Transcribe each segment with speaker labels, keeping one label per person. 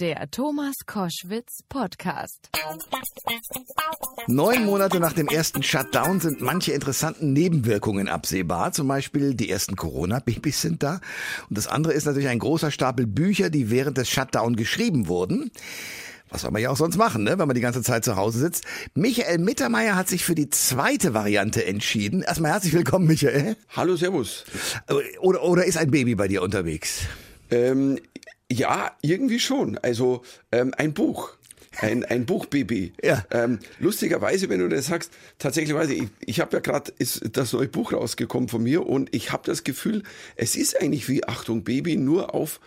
Speaker 1: Der Thomas Koschwitz Podcast.
Speaker 2: Neun Monate nach dem ersten Shutdown sind manche interessanten Nebenwirkungen absehbar. Zum Beispiel die ersten Corona-Babys sind da. Und das andere ist natürlich ein großer Stapel Bücher, die während des Shutdown geschrieben wurden. Was soll man ja auch sonst machen, ne, wenn man die ganze Zeit zu Hause sitzt. Michael Mittermeier hat sich für die zweite Variante entschieden. Erstmal herzlich willkommen, Michael.
Speaker 3: Hallo, Servus.
Speaker 2: Oder, oder ist ein Baby bei dir unterwegs?
Speaker 3: Ähm, ja, irgendwie schon. Also ähm, ein Buch. Ein, ein Buchbaby.
Speaker 2: Ja.
Speaker 3: Ähm, lustigerweise, wenn du das sagst, tatsächlich, ich, ich habe ja gerade das neue Buch rausgekommen von mir und ich habe das Gefühl, es ist eigentlich wie Achtung Baby nur auf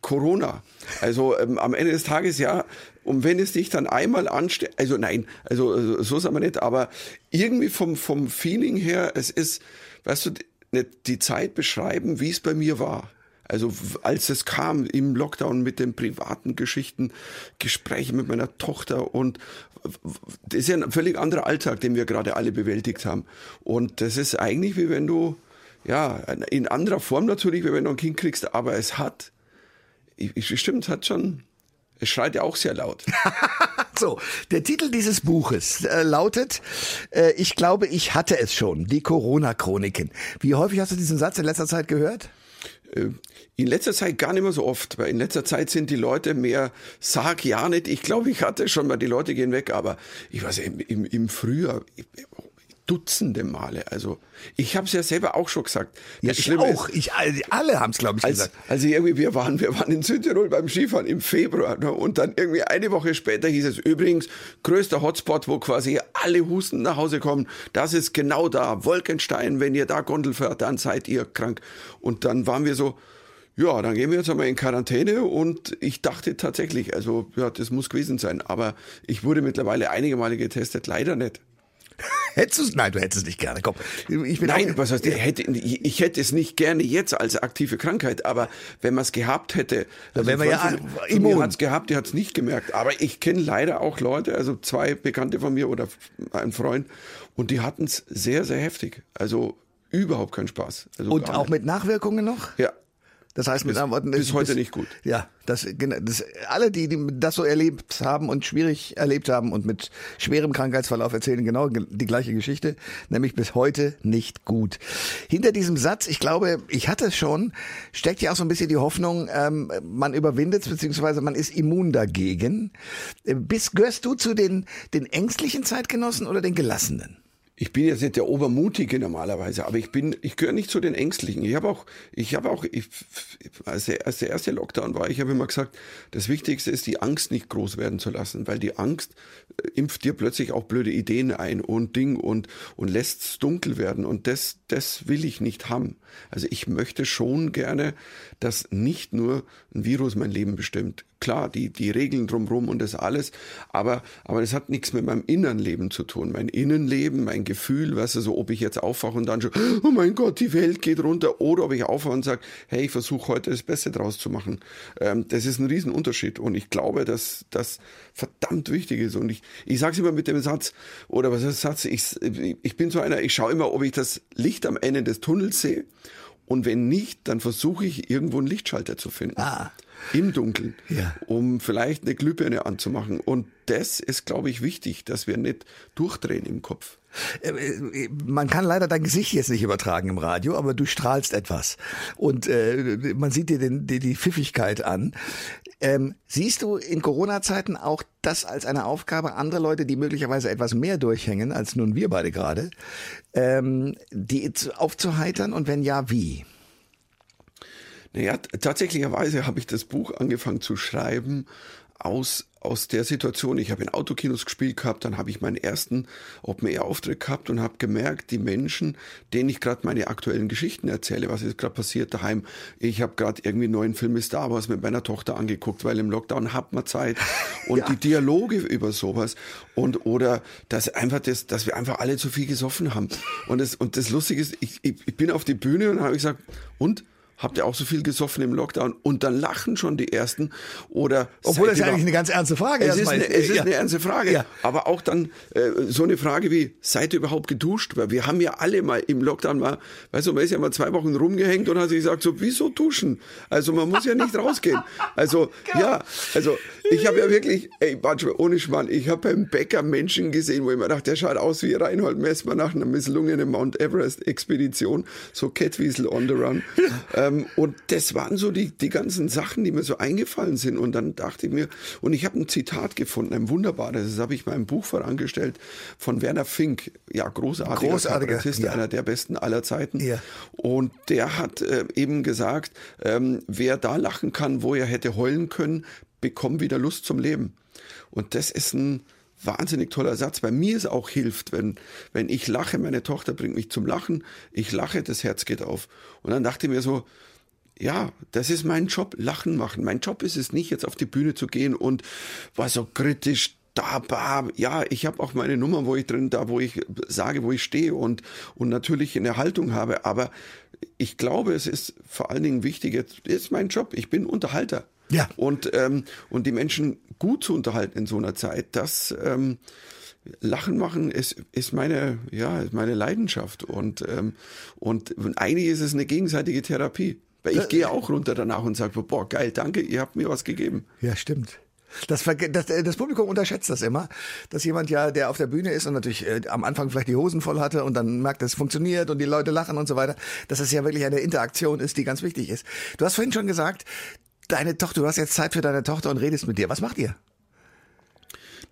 Speaker 3: Corona. Also ähm, am Ende des Tages ja, und wenn es dich dann einmal anstellt, also nein, also so sagen wir nicht, aber irgendwie vom, vom Feeling her, es ist, weißt du, nicht die Zeit beschreiben, wie es bei mir war. Also als es kam im Lockdown mit den privaten Geschichten, Gespräche mit meiner Tochter und das ist ja ein völlig anderer Alltag, den wir gerade alle bewältigt haben. Und das ist eigentlich wie wenn du, ja, in anderer Form natürlich, wie wenn du ein Kind kriegst, aber es hat, stimmt, es hat schon, es schreit ja auch sehr laut.
Speaker 2: so, der Titel dieses Buches äh, lautet, äh, ich glaube, ich hatte es schon, die Corona-Chroniken. Wie häufig hast du diesen Satz in letzter Zeit gehört?
Speaker 3: Äh, in letzter Zeit gar nicht mehr so oft, weil in letzter Zeit sind die Leute mehr, sag ja nicht, ich glaube, ich hatte schon mal, die Leute gehen weg, aber ich weiß, im, im, im Frühjahr, Dutzende Male. Also ich habe es ja selber auch schon gesagt.
Speaker 2: Ja, ich auch. Ist, ich, alle haben es, glaube ich,
Speaker 3: als,
Speaker 2: gesagt.
Speaker 3: Also irgendwie, wir waren, wir waren in Südtirol beim Skifahren im Februar ne, und dann irgendwie eine Woche später hieß es übrigens, größter Hotspot, wo quasi alle Husten nach Hause kommen, das ist genau da, Wolkenstein, wenn ihr da Gondel fährt, dann seid ihr krank. Und dann waren wir so, ja, dann gehen wir jetzt einmal in Quarantäne und ich dachte tatsächlich, also ja, das muss gewesen sein, aber ich wurde mittlerweile einige Male getestet, leider nicht.
Speaker 2: Hättest du es? Nein, du hättest es nicht gerne. Komm,
Speaker 3: ich bin Nein, was heißt, ich hätte, ich hätte es nicht gerne jetzt als aktive Krankheit, aber wenn man es gehabt hätte,
Speaker 2: also dann wäre man ja
Speaker 3: immun. hat es gehabt, die hat es nicht gemerkt. Aber ich kenne leider auch Leute, also zwei Bekannte von mir oder ein Freund, und die hatten es sehr, sehr heftig. Also überhaupt keinen Spaß. Also
Speaker 2: und auch mit Nachwirkungen noch?
Speaker 3: Ja,
Speaker 2: das heißt mit
Speaker 3: anderen Worten, bis heute nicht gut.
Speaker 2: Ja, das, das alle, die, die das so erlebt haben und schwierig erlebt haben und mit schwerem Krankheitsverlauf erzählen genau die gleiche Geschichte, nämlich bis heute nicht gut. Hinter diesem Satz, ich glaube, ich hatte es schon, steckt ja auch so ein bisschen die Hoffnung, ähm, man überwindet es beziehungsweise man ist immun dagegen. Äh, bist, gehörst du zu den den ängstlichen Zeitgenossen oder den gelassenen?
Speaker 3: Ich bin jetzt nicht der Obermutige normalerweise, aber ich bin, ich gehöre nicht zu den Ängstlichen. Ich habe auch, ich habe auch, ich, als, der, als der erste Lockdown war, ich habe immer gesagt, das Wichtigste ist, die Angst nicht groß werden zu lassen, weil die Angst äh, impft dir plötzlich auch blöde Ideen ein und Ding und, und lässt es dunkel werden. Und das, das will ich nicht haben. Also ich möchte schon gerne, dass nicht nur ein Virus mein Leben bestimmt. Klar, die, die Regeln drumherum und das alles, aber, aber das hat nichts mit meinem Innenleben zu tun. Mein Innenleben, mein Gefühl, weißt du, so ob ich jetzt aufwache und dann schon, oh mein Gott, die Welt geht runter, oder ob ich aufwache und sage, hey, ich versuche heute das Beste draus zu machen. Ähm, das ist ein Riesenunterschied und ich glaube, dass das verdammt wichtig ist. Und ich, ich sage es immer mit dem Satz, oder was ist der Satz, ich, ich bin so einer, ich schaue immer, ob ich das Licht am Ende des Tunnels sehe und wenn nicht, dann versuche ich irgendwo einen Lichtschalter zu finden.
Speaker 2: Ah.
Speaker 3: Im Dunkeln.
Speaker 2: Ja.
Speaker 3: Um vielleicht eine Glühbirne anzumachen. Und das ist, glaube ich, wichtig, dass wir nicht durchdrehen im Kopf.
Speaker 2: Äh, äh, man kann leider dein Gesicht jetzt nicht übertragen im Radio, aber du strahlst etwas. Und äh, man sieht dir den, die, die Pfiffigkeit an. Ähm, siehst du in Corona-Zeiten auch das als eine Aufgabe, andere Leute, die möglicherweise etwas mehr durchhängen, als nun wir beide gerade, ähm, die aufzuheitern und wenn ja, wie?
Speaker 3: Naja, tatsächlicherweise habe ich das Buch angefangen zu schreiben aus, aus der Situation. Ich habe in Autokinos gespielt gehabt, dann habe ich meinen ersten Open-Air-Auftritt gehabt und habe gemerkt, die Menschen, denen ich gerade meine aktuellen Geschichten erzähle, was ist gerade passiert daheim. Ich habe gerade irgendwie einen neuen Film Star Wars mit meiner Tochter angeguckt, weil im Lockdown hat man Zeit. Und ja. die Dialoge über sowas und oder dass einfach das, dass wir einfach alle zu viel gesoffen haben. Und das, und das Lustige ist, ich, ich, ich bin auf die Bühne und habe gesagt, und? Habt ihr auch so viel gesoffen im Lockdown? Und dann lachen schon die Ersten. Oder
Speaker 2: Obwohl das eigentlich eine ganz ernste Frage
Speaker 3: es ist. Eine, es ist
Speaker 2: ja.
Speaker 3: eine ernste Frage.
Speaker 2: Ja.
Speaker 3: Aber auch dann äh, so eine Frage wie, seid ihr überhaupt geduscht? Weil wir haben ja alle mal im Lockdown mal, weißt du, man ist ja mal zwei Wochen rumgehängt und hat sich gesagt, so, wieso duschen? Also man muss ja nicht rausgehen. Also, ja, also ich habe ja wirklich, ey, manchmal, ohne Schmarrn, ich habe beim Bäcker Menschen gesehen, wo ich mir dachte, der schaut aus wie Reinhold Messmer nach einer misslungenen Mount Everest-Expedition, so Catwiesel on the run. ähm, und das waren so die, die ganzen Sachen, die mir so eingefallen sind. Und dann dachte ich mir, und ich habe ein Zitat gefunden, ein wunderbares, das habe ich meinem Buch vorangestellt, von Werner Fink, ja, großartiger,
Speaker 2: Großartiger,
Speaker 3: Kabarettist,
Speaker 2: ja.
Speaker 3: einer der besten aller Zeiten.
Speaker 2: Ja.
Speaker 3: Und der hat äh, eben gesagt, ähm, wer da lachen kann, wo er hätte heulen können, bekommt wieder Lust zum Leben. Und das ist ein wahnsinnig toller Satz, weil mir es auch hilft, wenn, wenn ich lache, meine Tochter bringt mich zum Lachen, ich lache, das Herz geht auf. Und dann dachte ich mir so, ja, das ist mein Job, Lachen machen. Mein Job ist es nicht, jetzt auf die Bühne zu gehen und war so kritisch da, bah, ja, ich habe auch meine Nummer, wo ich drin, da, wo ich sage, wo ich stehe und, und natürlich eine Haltung habe. Aber ich glaube, es ist vor allen Dingen wichtig, jetzt ist mein Job, ich bin Unterhalter.
Speaker 2: Ja.
Speaker 3: Und, ähm, und die Menschen gut zu unterhalten in so einer Zeit, das ähm, Lachen machen ist, ist meine, ja, ist meine Leidenschaft. Und, ähm, und eigentlich ist es eine gegenseitige Therapie. Weil ich gehe auch runter danach und sage, boah, geil, danke, ihr habt mir was gegeben.
Speaker 2: Ja, stimmt. Das, das, äh, das Publikum unterschätzt das immer, dass jemand ja, der auf der Bühne ist und natürlich äh, am Anfang vielleicht die Hosen voll hatte und dann merkt, dass es funktioniert und die Leute lachen und so weiter, dass es ja wirklich eine Interaktion ist, die ganz wichtig ist. Du hast vorhin schon gesagt, deine Tochter, du hast jetzt Zeit für deine Tochter und redest mit dir. Was macht ihr?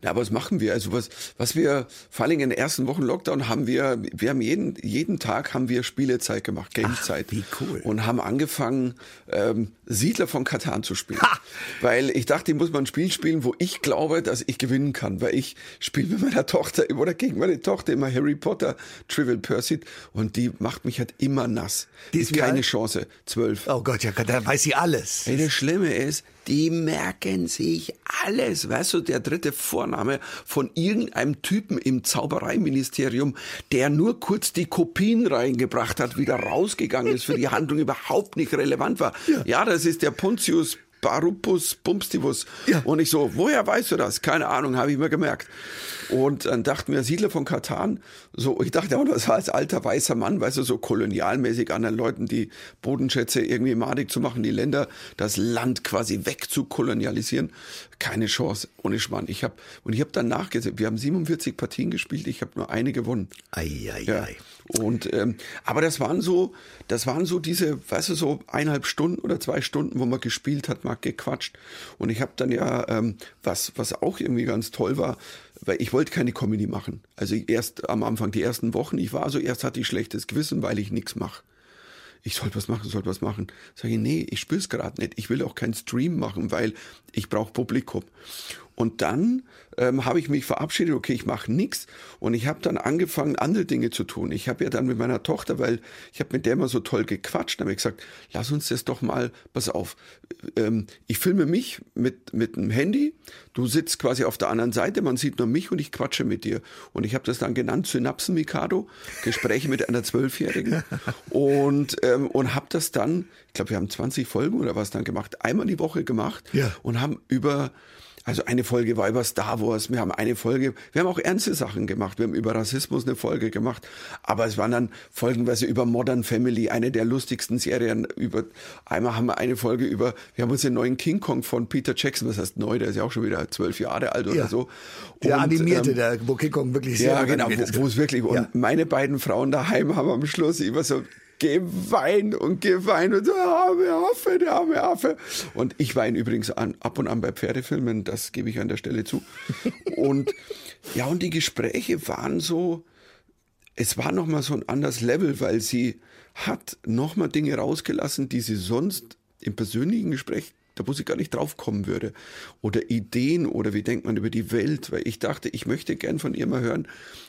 Speaker 3: Ja, was machen wir? Also was, was wir vor allem in den ersten Wochen Lockdown haben wir, wir haben jeden, jeden Tag haben wir Spielezeit gemacht, Gamezeit.
Speaker 2: wie cool.
Speaker 3: Und haben angefangen, ähm, Siedler von Katan zu spielen.
Speaker 2: Ha!
Speaker 3: Weil ich dachte, ich muss mal ein Spiel spielen, wo ich glaube, dass ich gewinnen kann. Weil ich spiele mit meiner Tochter oder gegen meine Tochter immer Harry Potter Trivial Pursuit und die macht mich halt immer nass.
Speaker 2: Die ist
Speaker 3: keine
Speaker 2: alt?
Speaker 3: Chance. Zwölf.
Speaker 2: Oh Gott, ja, da weiß sie alles.
Speaker 3: Ey, das Schlimme ist, die merken sich alles. Weißt du, der dritte Vorname von irgendeinem Typen im Zaubereiministerium, der nur kurz die Kopien reingebracht hat, wieder rausgegangen ist, für die Handlung überhaupt nicht relevant war. Ja, das ist der Pontius Barupus Bumstivus.
Speaker 2: Ja.
Speaker 3: Und ich so, woher weißt du das? Keine Ahnung, habe ich mir gemerkt. Und dann dachten wir, Siedler von Katan, so, ich dachte auch, das war als alter weißer Mann, weißt du, so kolonialmäßig anderen Leuten die Bodenschätze irgendwie madig zu machen, die Länder, das Land quasi wegzukolonialisieren. Keine Chance, ohne Schmarrn. Ich habe, und ich habe dann nachgesehen, wir haben 47 Partien gespielt, ich habe nur eine gewonnen.
Speaker 2: Ei, ei,
Speaker 3: Ja.
Speaker 2: ei.
Speaker 3: Und ähm, aber das waren so, das waren so diese, weißt du, so eineinhalb Stunden oder zwei Stunden, wo man gespielt hat, mal gequatscht. Und ich habe dann ja, ähm, was was auch irgendwie ganz toll war, weil ich wollte keine Comedy machen. Also erst am Anfang die ersten Wochen, ich war so erst hatte ich schlechtes Gewissen, weil ich nichts mache. Ich sollte was machen, sollte was machen. Sag ich, nee, ich spür's gerade nicht. Ich will auch keinen Stream machen, weil ich brauche Publikum. Und dann ähm, habe ich mich verabschiedet, okay, ich mache nichts. Und ich habe dann angefangen, andere Dinge zu tun. Ich habe ja dann mit meiner Tochter, weil ich habe mit der immer so toll gequatscht, habe ich gesagt, lass uns das doch mal, pass auf, ähm, ich filme mich mit, mit dem Handy, du sitzt quasi auf der anderen Seite, man sieht nur mich und ich quatsche mit dir. Und ich habe das dann genannt, Synapsen-Mikado, Gespräche mit einer Zwölfjährigen. Und, ähm, und habe das dann, ich glaube, wir haben 20 Folgen oder was dann gemacht, einmal die Woche gemacht
Speaker 2: Ja.
Speaker 3: und haben über also eine Folge war über Star Wars, wir haben eine Folge, wir haben auch ernste Sachen gemacht, wir haben über Rassismus eine Folge gemacht, aber es waren dann folgenweise über Modern Family, eine der lustigsten Serien, über, einmal haben wir eine Folge über, wir haben uns den neuen King Kong von Peter Jackson, was heißt neu, der ist ja auch schon wieder zwölf Jahre alt oder
Speaker 2: Ja.
Speaker 3: so.
Speaker 2: Der
Speaker 3: Und,
Speaker 2: animierte,
Speaker 3: ähm,
Speaker 2: der, wo King Kong wirklich sehr
Speaker 3: ja, genau, wo es wirklich, und
Speaker 2: Ja.
Speaker 3: meine beiden Frauen daheim haben am Schluss immer so geweint und geweint und so, der arme Affe, der arme Affe. Und ich weine übrigens an, ab und an bei Pferdefilmen, das gebe ich an der Stelle zu. Und ja, und die Gespräche waren so, es war nochmal so ein anderes Level, weil sie hat nochmal Dinge rausgelassen, die sie sonst im persönlichen Gespräch, da wo sie gar nicht drauf kommen würde. Oder Ideen oder wie denkt man über die Welt. Weil ich dachte, ich möchte gern von ihr mal hören,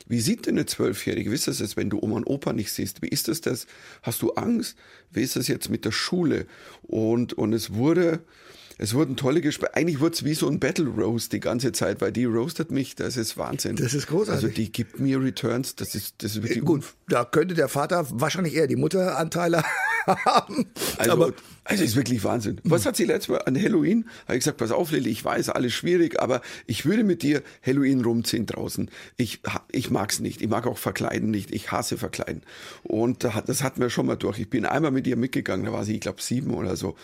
Speaker 3: wie sieht denn eine Zwölfjährige? Wie ist das jetzt, wenn du Oma und Opa nicht siehst? Wie ist das das? Hast du Angst? Wie ist das jetzt mit der Schule? Und, und es wurde, es wurden tolle Gespräche. Eigentlich wurde es wie so ein Battle Roast die ganze Zeit, weil die roastet mich, das ist Wahnsinn.
Speaker 2: Das ist großartig.
Speaker 3: Also die gibt mir Returns, das ist, das ist wirklich
Speaker 2: Gut, da könnte der Vater wahrscheinlich eher die Mutteranteile haben.
Speaker 3: Also,
Speaker 2: aber
Speaker 3: also ist wirklich Wahnsinn. Was hat sie letztes Mal an Halloween? Habe ich gesagt, pass auf, Lilly, ich weiß, alles schwierig, aber ich würde mit dir Halloween rumziehen draußen. Ich, ich mag's nicht. Ich mag auch Verkleiden nicht. Ich hasse Verkleiden. Und das hatten wir schon mal durch. Ich bin einmal mit ihr mitgegangen, da war sie, ich glaube, sieben oder so.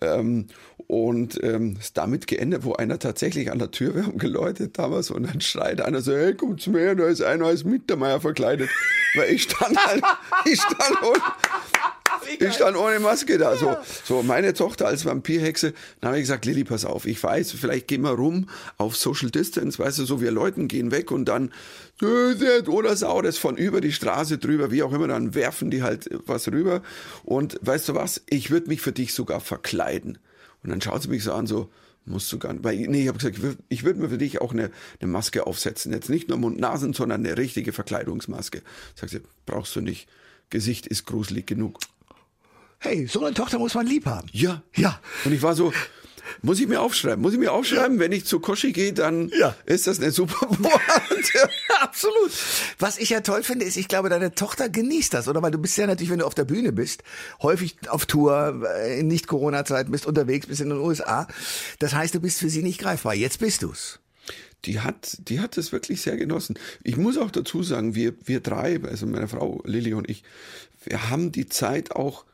Speaker 3: Ähm, und ähm, ist damit geendet, wo einer tatsächlich an der Tür, wir haben geläutet damals, und dann schreit einer so, hey, komm zu mir, da ist einer als Mittermeier verkleidet. Weil ich stand halt, ich stand und, ich stand ohne Maske da. So, so meine Tochter als Vampirhexe, dann habe ich gesagt, Lilly, pass auf, ich weiß, vielleicht gehen wir rum auf Social Distance, weißt du, so wir Leuten gehen weg und dann oder sau das von über die Straße drüber, wie auch immer, dann werfen die halt was rüber. Und weißt du was, ich würde mich für dich sogar verkleiden. Und dann schaut sie mich so an, so, musst du gar nicht. Weil, nee, ich habe gesagt, ich würde mir für dich auch eine, eine Maske aufsetzen. Jetzt nicht nur Mund-Nasen, sondern eine richtige Verkleidungsmaske. Sagt sie, brauchst du nicht. Gesicht ist gruselig genug.
Speaker 2: Hey, so eine Tochter muss man lieb haben.
Speaker 3: Ja. Ja. Und ich war so, muss ich mir aufschreiben? Muss ich mir aufschreiben, wenn ich zu Koschi gehe, dann ja. ist das eine super Pointe.
Speaker 2: Absolut. Was ich ja toll finde, ist, ich glaube, deine Tochter genießt das, oder? Weil du bist ja natürlich, wenn du auf der Bühne bist, häufig auf Tour, äh, in Nicht-Corona-Zeiten, bist unterwegs, bist in den USA. Das heißt, du bist für sie nicht greifbar. Jetzt bist du's
Speaker 3: die hat, die hat es wirklich sehr genossen. Ich muss auch dazu sagen, wir, wir drei, also meine Frau Lilly und ich, wir haben die Zeit auch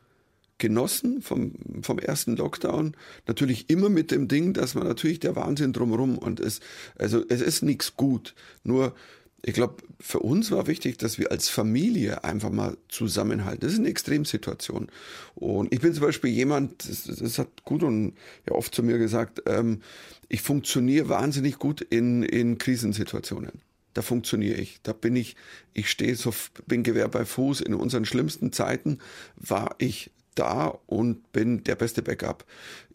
Speaker 3: genossen vom, vom ersten Lockdown. Natürlich immer mit dem Ding, dass man natürlich der Wahnsinn drumherum und es, also es ist nichts gut. Nur, ich glaube, für uns war wichtig, dass wir als Familie einfach mal zusammenhalten. Das ist eine Extremsituation. Und ich bin zum Beispiel jemand, das, das hat Gudrun ja oft zu mir gesagt, ähm, ich funktioniere wahnsinnig gut in, in Krisensituationen da funktioniere ich. Da bin ich, ich stehe so, bin Gewehr bei Fuß. In unseren schlimmsten Zeiten war ich da und bin der beste Backup.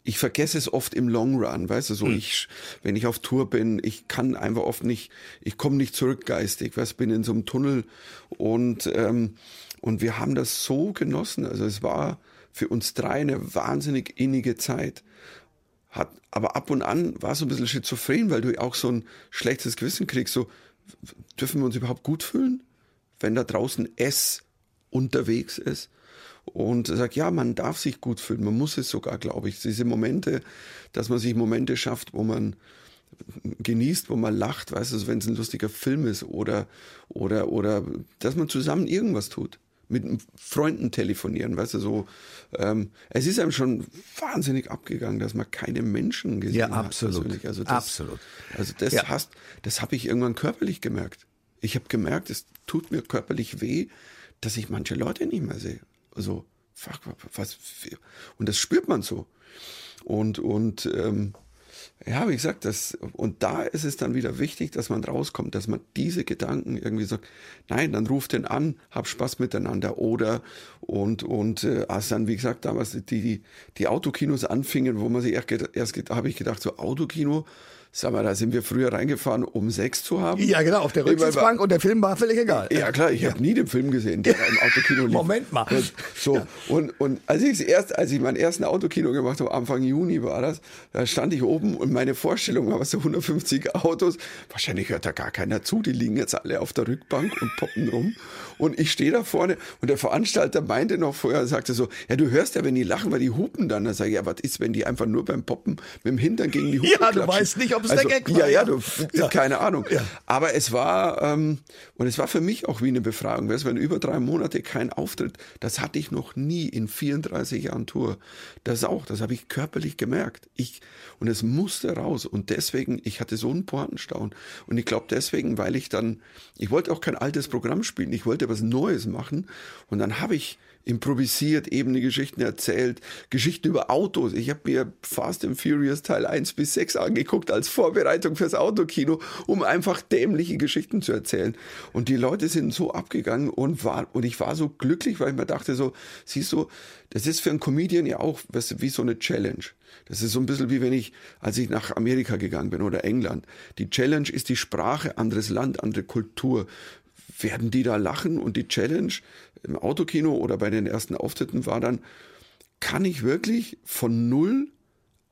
Speaker 3: Ich vergesse es oft im Long Run, weißt du, so mhm. ich, wenn ich auf Tour bin, ich kann einfach oft nicht, ich komme nicht zurück geistig, weißt, bin in so einem Tunnel und ähm, und wir haben das so genossen. Also es war für uns drei eine wahnsinnig innige Zeit. Hat, aber ab und an war es so ein bisschen schizophren, weil du auch so ein schlechtes Gewissen kriegst, so, dürfen wir uns überhaupt gut fühlen, wenn da draußen es unterwegs ist? Und sagt, ja, man darf sich gut fühlen, man muss es sogar, glaube ich. Diese Momente, dass man sich Momente schafft, wo man genießt, wo man lacht, weißt du, wenn es ein lustiger Film ist oder, oder, oder, dass man zusammen irgendwas tut. Mit Freunden telefonieren, weißt du, so. Ähm, es ist einem schon wahnsinnig abgegangen, dass man keine Menschen gesehen ja,
Speaker 2: absolut. hat.
Speaker 3: Persönlich. Also das,
Speaker 2: absolut.
Speaker 3: Also das ja. hast, das habe ich irgendwann körperlich gemerkt. Ich habe gemerkt, es tut mir körperlich weh, dass ich manche Leute nicht mehr sehe. Also, fuck, was, und das spürt man so. Und, und, ähm, ja, wie gesagt, das, und da ist es dann wieder wichtig, dass man rauskommt, dass man diese Gedanken irgendwie sagt, nein, dann ruft den an, hab Spaß miteinander oder und, und äh, als dann, wie gesagt, damals die, die, die Autokinos anfingen, wo man sich erst, erst habe ich gedacht, so Autokino, Sag mal, da sind wir früher reingefahren, um Sex zu haben.
Speaker 2: Ja, genau, auf der Rücksitzbank und der Film war völlig egal.
Speaker 3: Ja, klar, ich ja. habe nie den Film gesehen, der im Autokino lief.
Speaker 2: Moment mal.
Speaker 3: So, ja. und, und als ich erst, als ich meinen ersten Autokino gemacht habe, Anfang Juni war das, da stand ich oben und meine Vorstellung war so 150 Autos. Wahrscheinlich hört da gar keiner zu, die liegen jetzt alle auf der Rückbank und poppen rum. Und ich stehe da vorne und der Veranstalter meinte noch vorher, sagte so, ja, du hörst ja, wenn die lachen, weil die hupen dann. Da sage ich, ja, was ist, wenn die einfach nur beim Poppen mit dem Hintern gegen die Hupe
Speaker 2: Ja,
Speaker 3: klatschen?
Speaker 2: du weißt nicht, ob es
Speaker 3: also,
Speaker 2: der Gag
Speaker 3: war. Ja, ja, du, ja. keine Ahnung. Ja. Aber es war, ähm, und es war für mich auch wie eine Befragung. Weißt, wenn über drei Monate kein Auftritt, das hatte ich noch nie in 34 Jahren Tour. Das auch, das habe ich körperlich gemerkt. Ich, und es musste raus. Und deswegen, ich hatte so einen Pointenstaun. Und ich glaube deswegen, weil ich dann, ich wollte auch kein altes Programm spielen. Ich wollte was Neues machen. Und dann habe ich improvisiert, eben die Geschichten erzählt, Geschichten über Autos. Ich habe mir Fast and Furious Teil 1 bis 6 angeguckt als Vorbereitung fürs Autokino, um einfach dämliche Geschichten zu erzählen. Und die Leute sind so abgegangen und war, und ich war so glücklich, weil ich mir dachte so, siehst du, das ist für einen Comedian ja auch weißt du, wie so eine Challenge. Das ist so ein bisschen wie wenn ich, als ich nach Amerika gegangen bin oder England. Die Challenge ist die Sprache, anderes Land, andere Kultur werden die da lachen? Und die Challenge im Autokino oder bei den ersten Auftritten war dann, kann ich wirklich von null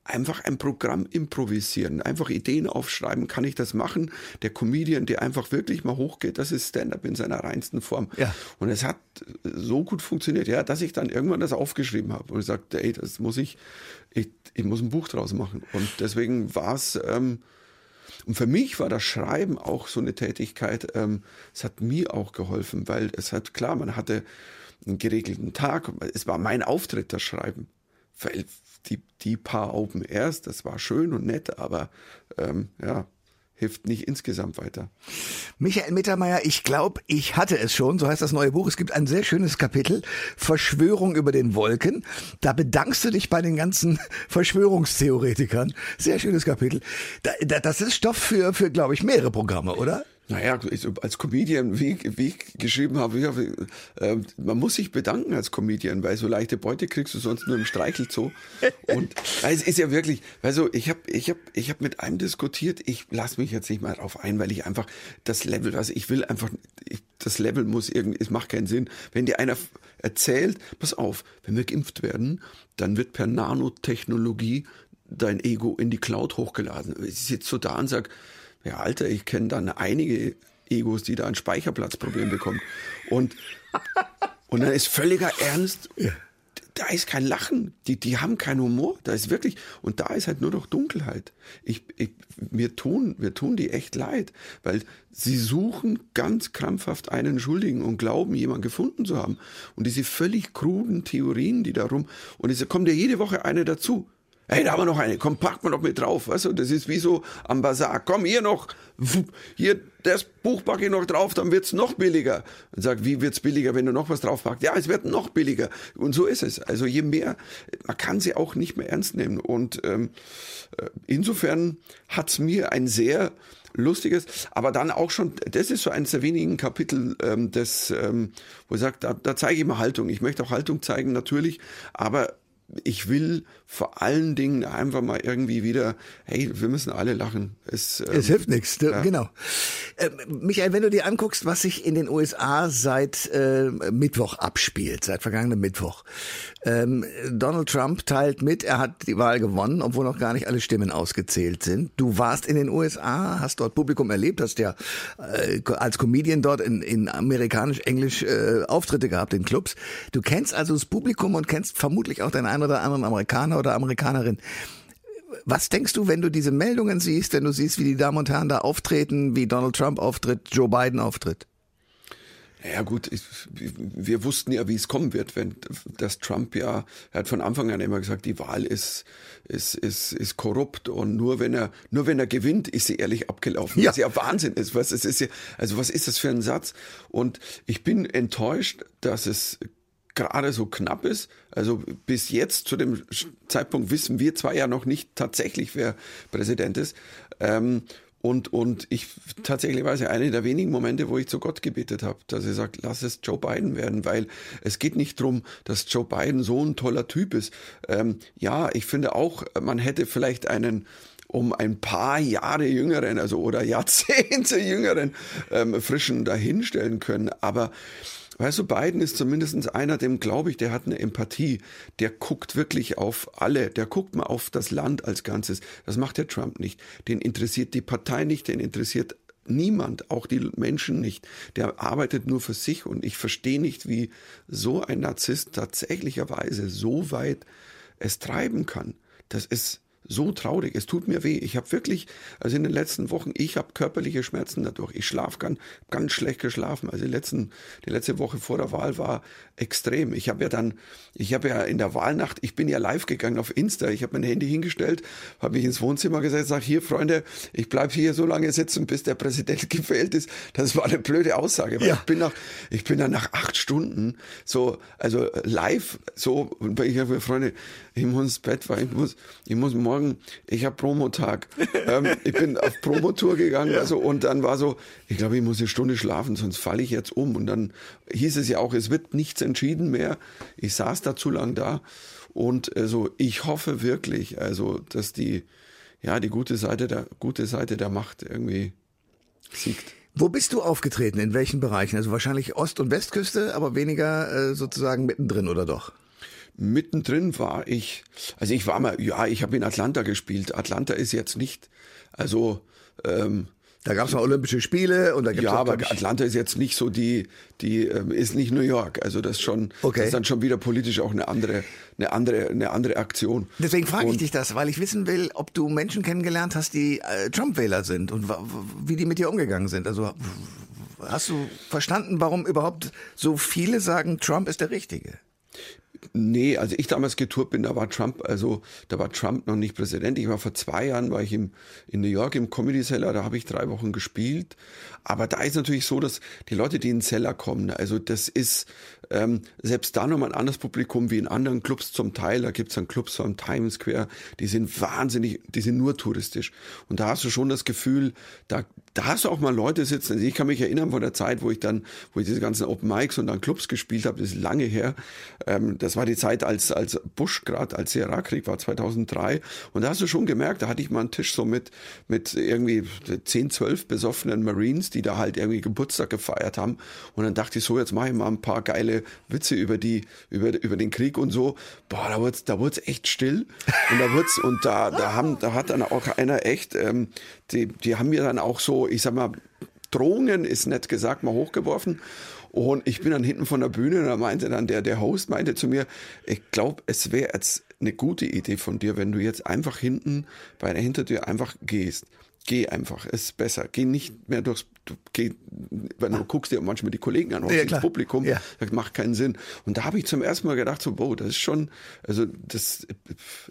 Speaker 3: einfach ein Programm improvisieren, einfach Ideen aufschreiben, kann ich das machen? Der Comedian, der einfach wirklich mal hochgeht, das ist Stand-up in seiner reinsten Form.
Speaker 2: Ja.
Speaker 3: Und es hat so gut funktioniert, ja, dass ich dann irgendwann das aufgeschrieben habe und sagte, ey, das muss ich, ich, ich muss ein Buch draus machen. Und deswegen war es, ähm, und für mich war das Schreiben auch so eine Tätigkeit, ähm, es hat mir auch geholfen, weil es hat, klar, man hatte einen geregelten Tag, es war mein Auftritt, das Schreiben. Die, die paar Open Airs, das war schön und nett, aber ähm, ja, hilft nicht insgesamt weiter.
Speaker 2: Michael Mittermeier, ich glaube, ich hatte es schon, so heißt das neue Buch. Es gibt ein sehr schönes Kapitel, Verschwörung über den Wolken. Da bedankst du dich bei den ganzen Verschwörungstheoretikern. Sehr schönes Kapitel. Da, da, das ist Stoff für, für glaube ich, mehrere Programme, oder?
Speaker 3: Naja, als Comedian, wie, wie ich geschrieben habe, ich, äh, man muss sich bedanken als Comedian, weil so leichte Beute kriegst du sonst nur im Streichelzoo. Und es ist ja wirklich, also ich habe ich hab, ich hab mit einem diskutiert, ich lasse mich jetzt nicht mal drauf ein, weil ich einfach das Level, also ich will einfach, ich, das Level muss irgendwie, es macht keinen Sinn. Wenn dir einer erzählt, pass auf, wenn wir geimpft werden, dann wird per Nanotechnologie dein Ego in die Cloud hochgeladen. Ich sitze so da und sag ja, Alter, ich kenne dann einige Egos, die da ein Speicherplatzproblem bekommen. Und, und dann ist völliger Ernst. Ja. Da ist kein Lachen. Die, die haben keinen Humor. Da ist wirklich, und da ist halt nur noch Dunkelheit. Ich, ich, mir tun, mir tun die echt leid, weil sie suchen ganz krampfhaft einen Schuldigen und glauben, jemanden gefunden zu haben. Und diese völlig kruden Theorien, die da rum, und es kommt ja jede Woche eine dazu. Hey, da haben wir noch eine. Komm, pack mal noch mit drauf. Weißt du, das ist wie so am Bazar. Komm, hier noch. Hier, das Buch packe ich noch drauf, dann wird's noch billiger. Und sag, wie wird's billiger, wenn du noch was drauf packst? Ja, es wird noch billiger. Und so ist es. Also je mehr, man kann sie auch nicht mehr ernst nehmen. Und ähm, äh, insofern hat's mir ein sehr lustiges, aber dann auch schon, das ist so eines der wenigen Kapitel, ähm, des, ähm, wo ich sage, da, da zeige ich mal Haltung. Ich möchte auch Haltung zeigen, natürlich, aber ich will vor allen Dingen einfach mal irgendwie wieder, hey, wir müssen alle lachen.
Speaker 2: Es, ähm, es hilft nichts, ja. genau. Äh, Michael, wenn du dir anguckst, was sich in den USA seit äh, Mittwoch abspielt, seit vergangenem Mittwoch. Ähm, Donald Trump teilt mit, er hat die Wahl gewonnen, obwohl noch gar nicht alle Stimmen ausgezählt sind. Du warst in den USA, hast dort Publikum erlebt, hast ja äh, als Comedian dort in, in amerikanisch-englisch äh, Auftritte gehabt in Clubs. Du kennst also das Publikum und kennst vermutlich auch deinen einen oder anderen Amerikaner oder Amerikanerin. Was denkst du, wenn du diese Meldungen siehst, wenn du siehst, wie die Damen und Herren da auftreten, wie Donald Trump auftritt, Joe Biden auftritt?
Speaker 3: Ja gut, ich, wir wussten ja, wie es kommen wird, wenn das Trump ja, er hat von Anfang an immer gesagt, die Wahl ist ist ist ist korrupt und nur wenn er nur wenn er gewinnt, ist sie ehrlich abgelaufen. Ja. Was ja Wahnsinn ist, was es ist ja, also was ist das für ein Satz? Und ich bin enttäuscht, dass es gerade so knapp ist. Also bis jetzt zu dem Zeitpunkt wissen wir zwar ja noch nicht tatsächlich, wer Präsident ist. Ähm, und, und ich tatsächlich weiß ja eine der wenigen Momente, wo ich zu Gott gebetet habe, dass er sagt, lass es Joe Biden werden, weil es geht nicht drum, dass Joe Biden so ein toller Typ ist. Ähm, ja, ich finde auch, man hätte vielleicht einen um ein paar Jahre jüngeren, also oder Jahrzehnte jüngeren ähm, Frischen dahinstellen können. Aber Weißt du, Biden ist zumindest einer, dem glaube ich, der hat eine Empathie. Der guckt wirklich auf alle. Der guckt mal auf das Land als Ganzes. Das macht der Trump nicht. Den interessiert die Partei nicht, den interessiert niemand, auch die Menschen nicht. Der arbeitet nur für sich und ich verstehe nicht, wie so ein Narzisst tatsächlicherweise so weit es treiben kann. Das ist so traurig. Es tut mir weh. Ich habe wirklich, also in den letzten Wochen, ich habe körperliche Schmerzen dadurch. Ich schlafe ganz, ganz schlecht geschlafen. Also die, letzten, die letzte Woche vor der Wahl war extrem. Ich habe ja dann, ich habe ja in der Wahlnacht, ich bin ja live gegangen auf Insta. Ich habe mein Handy hingestellt, habe mich ins Wohnzimmer gesetzt, sage hier Freunde, ich bleib hier so lange sitzen, bis der Präsident gewählt ist. Das war eine blöde Aussage. Ja. Ich bin nach, ich bin dann nach acht Stunden so, also live so, und ich habe Freunde, ich muss ins Bett, weil ich muss, ich muss morgen, ich habe Promotag. ähm, ich bin auf Promotour gegangen, ja. also und dann war so, ich glaube, ich muss eine Stunde schlafen, sonst falle ich jetzt um. Und dann hieß es ja auch, es wird nichts entschieden mehr. Ich saß da zu lang da und also ich hoffe wirklich, also dass die ja die gute Seite der gute Seite der Macht irgendwie siegt.
Speaker 2: Wo bist du aufgetreten? In welchen Bereichen? Also wahrscheinlich Ost- und Westküste, aber weniger äh, sozusagen mittendrin oder doch?
Speaker 3: Mittendrin war ich, also ich war mal, ja, ich habe in Atlanta gespielt. Atlanta ist jetzt nicht, also ähm,
Speaker 2: da gab es mal Olympische Spiele und da gibt's
Speaker 3: ja,
Speaker 2: auch,
Speaker 3: aber Atlanta ist jetzt nicht so die, die ähm, ist nicht New York. Also das ist schon,
Speaker 2: Okay.
Speaker 3: das ist dann schon wieder politisch auch eine andere, eine andere, eine andere Aktion.
Speaker 2: Deswegen frage ich dich das, weil ich wissen will, ob du Menschen kennengelernt hast, die äh, Trump-Wähler sind und wie die mit dir umgegangen sind. Also hast du verstanden, warum überhaupt so viele sagen, Trump ist der Richtige?
Speaker 3: Nee, als ich damals getourt bin, da war Trump, also da war Trump noch nicht Präsident. Ich war vor zwei Jahren, war ich im, in New York im Comedy Cellar, da habe ich drei Wochen gespielt. Aber da ist natürlich so, dass die Leute, die in den Cellar kommen, also das ist ähm, selbst da nochmal ein anderes Publikum wie in anderen Clubs zum Teil. Da gibt's dann Clubs am Times Square, die sind wahnsinnig, die sind nur touristisch. Und da hast du schon das Gefühl, da, da hast du auch mal Leute sitzen. Also ich kann mich erinnern von der Zeit, wo ich dann, wo ich diese ganzen Open Mics und dann Clubs gespielt habe, das ist lange her. Ähm, das war die Zeit, als, als Bush gerade, als der Irakkrieg war, 2003. Und da hast du schon gemerkt, da hatte ich mal einen Tisch so mit, mit irgendwie 10, 12 besoffenen Marines, die da halt irgendwie Geburtstag gefeiert haben. Und dann dachte ich so, jetzt mache ich mal ein paar geile Witze über die, über, über den Krieg und so. Boah, da wird's, da wird's echt still. Und da wird's, und da, da haben, da hat dann auch einer echt, ähm, die, die haben mir dann auch so, ich sag mal, Drohungen ist nett gesagt, mal hochgeworfen. Und ich bin dann hinten von der Bühne und da meinte dann der, der Host meinte zu mir, ich glaube, es wäre jetzt eine gute Idee von dir, wenn du jetzt einfach hinten bei der Hintertür einfach gehst. Geh einfach, es ist besser. Geh nicht mehr durchs, du, geh, wenn du guckst dir manchmal die Kollegen an,
Speaker 2: Ja,
Speaker 3: ja, ins Publikum,
Speaker 2: Ja.
Speaker 3: das macht keinen Sinn. Und da habe ich zum ersten Mal gedacht, so, wow, das ist schon, also das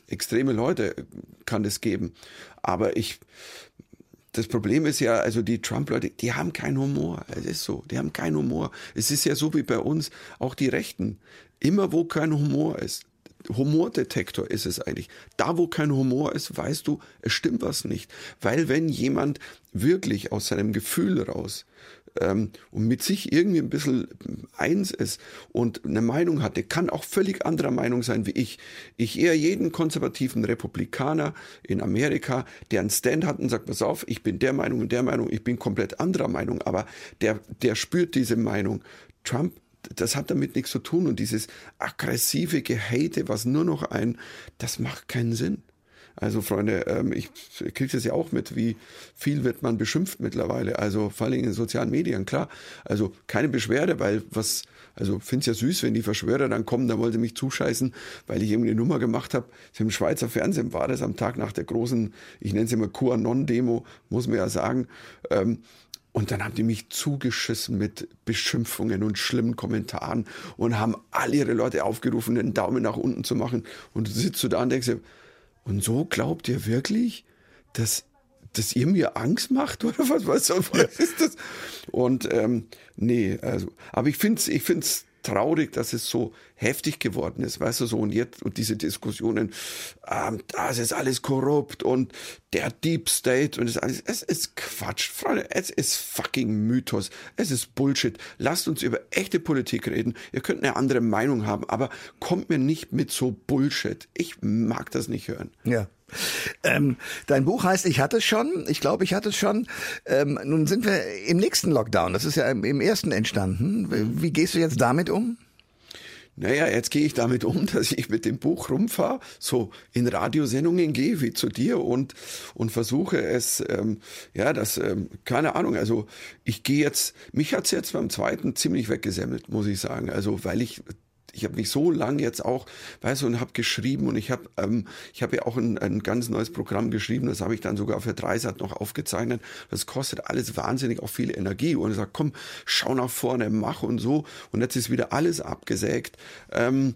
Speaker 3: extreme Leute kann das geben. Aber ich, das Problem ist ja, also die Trump-Leute, die haben keinen Humor. Es ist so, die haben keinen Humor. Es ist ja so wie bei uns, auch die Rechten. Immer wo kein Humor ist, Humordetektor ist es eigentlich. Da, wo kein Humor ist, weißt du, es stimmt was nicht. Weil wenn jemand wirklich aus seinem Gefühl raus ähm, und mit sich irgendwie ein bisschen eins ist und eine Meinung hat, der kann auch völlig anderer Meinung sein wie ich. Ich eher jeden konservativen Republikaner in Amerika, der einen Stand hat und sagt, pass auf, ich bin der Meinung und der Meinung, ich bin komplett anderer Meinung, aber der, der spürt diese Meinung. Trump das hat damit nichts zu tun und dieses aggressive Gehate, was nur noch ein, das macht keinen Sinn. Also Freunde, ähm, ich kriege das ja auch mit, wie viel wird man beschimpft mittlerweile, also vor allem in den sozialen Medien, klar. Also keine Beschwerde, weil was, also find's ja süß, wenn die Verschwörer dann kommen, da wollen sie mich zuscheißen, weil ich irgendwie eine Nummer gemacht habe. Im Schweizer Fernsehen war das am Tag nach der großen, ich nenne es immer QAnon-Demo, muss man ja sagen. Ähm, und dann haben die mich zugeschissen mit Beschimpfungen und schlimmen Kommentaren und haben all ihre Leute aufgerufen, den Daumen nach unten zu machen. Und du sitzt so da und denkst dir, und so glaubt ihr wirklich, dass, dass ihr mir Angst macht oder was, was, was ist das? Und ähm, nee, also, aber ich find's, ich find's traurig, dass es so heftig geworden ist, weißt du so und jetzt und diese Diskussionen, ähm, das ist alles korrupt und der Deep State und das alles, es ist Quatsch, Freunde, es ist fucking Mythos, es ist Bullshit. Lasst uns über echte Politik reden. Ihr könnt eine andere Meinung haben, aber kommt mir nicht mit so Bullshit. Ich mag das nicht hören.
Speaker 2: Ja. Ähm, dein Buch heißt Ich hatte es schon. Ich glaube, ich hatte es schon. Ähm, nun sind wir im nächsten Lockdown. Das ist ja im, im ersten entstanden. Wie gehst du jetzt damit um?
Speaker 3: Naja, jetzt gehe ich damit um, dass ich mit dem Buch rumfahre, so in Radiosendungen gehe, wie zu dir und, und versuche es, ähm, ja, das, ähm, keine Ahnung, also ich gehe jetzt, mich hat's jetzt beim zweiten ziemlich weggesemmelt, muss ich sagen, also weil ich ich habe mich so lang jetzt auch, weißt du, und habe geschrieben und ich habe ähm, ich habe ja auch ein, ein ganz neues Programm geschrieben, das habe ich dann sogar für Dreisat noch aufgezeichnet. Das kostet alles wahnsinnig auch viel Energie und ich sag, komm, schau nach vorne, mach und so und jetzt ist wieder alles abgesägt. Ähm,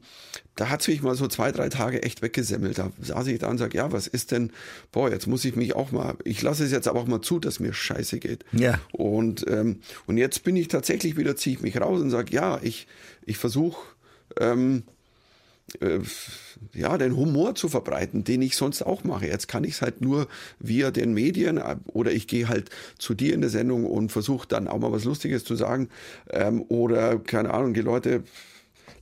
Speaker 3: da hat's mich mal so zwei, drei Tage echt weggesemmelt. Da saß ich da und sag, ja, was ist denn, boah, jetzt muss ich mich auch mal, ich lasse es jetzt aber auch mal zu, dass mir scheiße geht.
Speaker 2: Ja.
Speaker 3: Und, ähm, und jetzt bin ich tatsächlich wieder, ziehe ich mich raus und sag, ja, ich, ich versuche ähm, äh, ja, den Humor zu verbreiten, den ich sonst auch mache. Jetzt kann ich es halt nur via den Medien äh, oder ich gehe halt zu dir in der Sendung und versuche dann auch mal was Lustiges zu sagen ähm, oder keine Ahnung, die Leute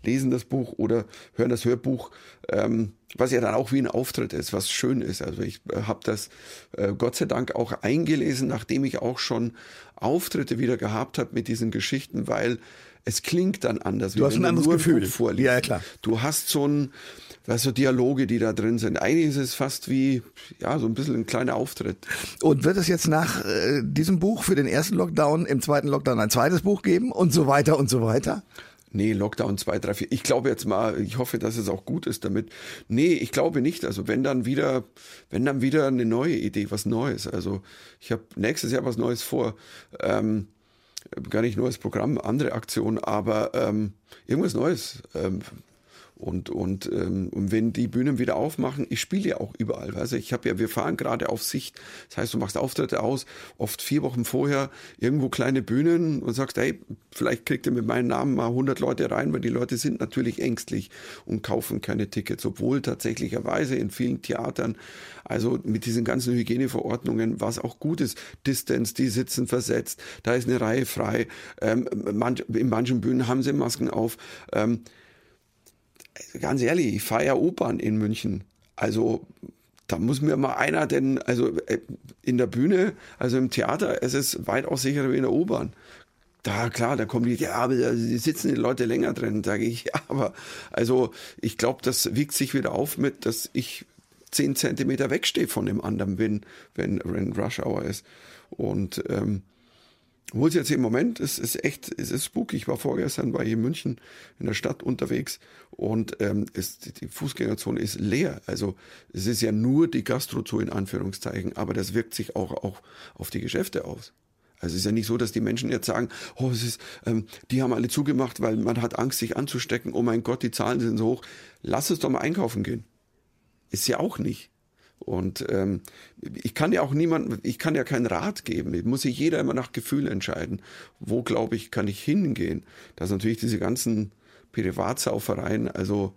Speaker 3: lesen das Buch oder hören das Hörbuch, ähm, was ja dann auch wie ein Auftritt ist, was schön ist. Also ich äh, habe das äh, Gott sei Dank auch eingelesen, nachdem ich auch schon Auftritte wieder gehabt habe mit diesen Geschichten, weil es klingt dann anders.
Speaker 2: Du hast ein anderes Gefühl.
Speaker 3: Vorliest. Ja, klar. Du hast so ein, weißt du, Dialoge, die da drin sind. Eigentlich ist es fast wie, ja, so ein bisschen ein kleiner Auftritt.
Speaker 2: Und wird es jetzt nach äh, diesem Buch für den ersten Lockdown, im zweiten Lockdown ein zweites Buch geben und so weiter und so weiter?
Speaker 3: Nee, Lockdown 2, 3, 4. Ich glaube jetzt mal, ich hoffe, dass es auch gut ist damit. Nee, ich glaube nicht. Also wenn dann wieder, wenn dann wieder eine neue Idee, was Neues. Also ich habe nächstes Jahr was Neues vor. Ähm, gar nicht als Programm, andere Aktionen, aber ähm, irgendwas Neues. Ähm, und, und, ähm, und wenn die Bühnen wieder aufmachen, ich spiele ja auch überall. Also ich habe ja, wir fahren gerade auf Sicht. Das heißt, du machst Auftritte aus, oft vier Wochen vorher, irgendwo kleine Bühnen und sagst, hey, vielleicht kriegt ihr mit meinem Namen mal 100 Leute rein, weil die Leute sind natürlich ängstlich und kaufen keine Tickets, obwohl tatsächlicherweise in vielen Theatern, also mit diesen ganzen Hygieneverordnungen, was auch gut ist, Distance, die sitzen versetzt, da ist eine Reihe frei, ähm, manch, in manchen Bühnen haben sie Masken auf. Ähm, ganz ehrlich, ich fahre ja Opern in München. Also da muss mir mal einer denn, also äh, in der Bühne, also im Theater, es ist weitaus sicherer wie in der U-Bahn. Da, klar, da kommen die, ja, aber da sitzen die Leute länger drin, sage ich, ja, aber also ich glaube, das wiegt sich wieder auf mit, dass ich zehn Zentimeter wegstehe von dem anderen bin, wenn, wenn Rush Hour ist. Und ähm, obwohl es jetzt im Moment, es ist echt, es ist spooky. Ich war vorgestern, war hier in München in der Stadt unterwegs und ähm, es, die Fußgängerzone ist leer. Also es ist ja nur die Gastrozoo in Anführungszeichen, aber das wirkt sich auch, auch auf die Geschäfte aus. Also es ist ja nicht so, dass die Menschen jetzt sagen, oh, es ist, ähm, die haben alle zugemacht, weil man hat Angst, sich anzustecken. Oh mein Gott, die Zahlen sind so hoch. Lass es doch mal einkaufen gehen. Ist ja auch nicht. Und ähm, ich kann ja auch niemand, ich kann ja keinen Rat geben. Muss sich jeder immer nach Gefühl entscheiden. Wo glaube ich, kann ich hingehen? Das sind natürlich diese ganzen Privatsaufereien, also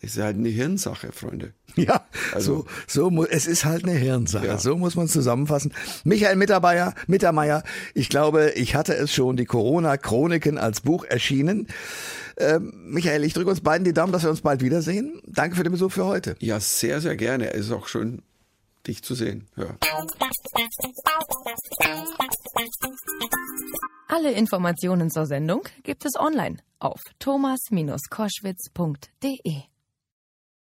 Speaker 3: ist halt eine Hirnsache, Freunde.
Speaker 2: Ja, also, so, so es ist halt eine Hirnsache. Ja. So muss man es zusammenfassen. Michael Mittermeier, Mittermeier, ich glaube, ich hatte es schon, die Corona-Chroniken als Buch erschienen. Ähm, Michael, ich drücke uns beiden die Daumen, dass wir uns bald wiedersehen. Danke für den Besuch für heute.
Speaker 3: Ja, sehr, sehr gerne. Es ist auch schön, dich zu sehen. Ja.
Speaker 1: Alle Informationen zur Sendung gibt es online auf thomas-koschwitz.de.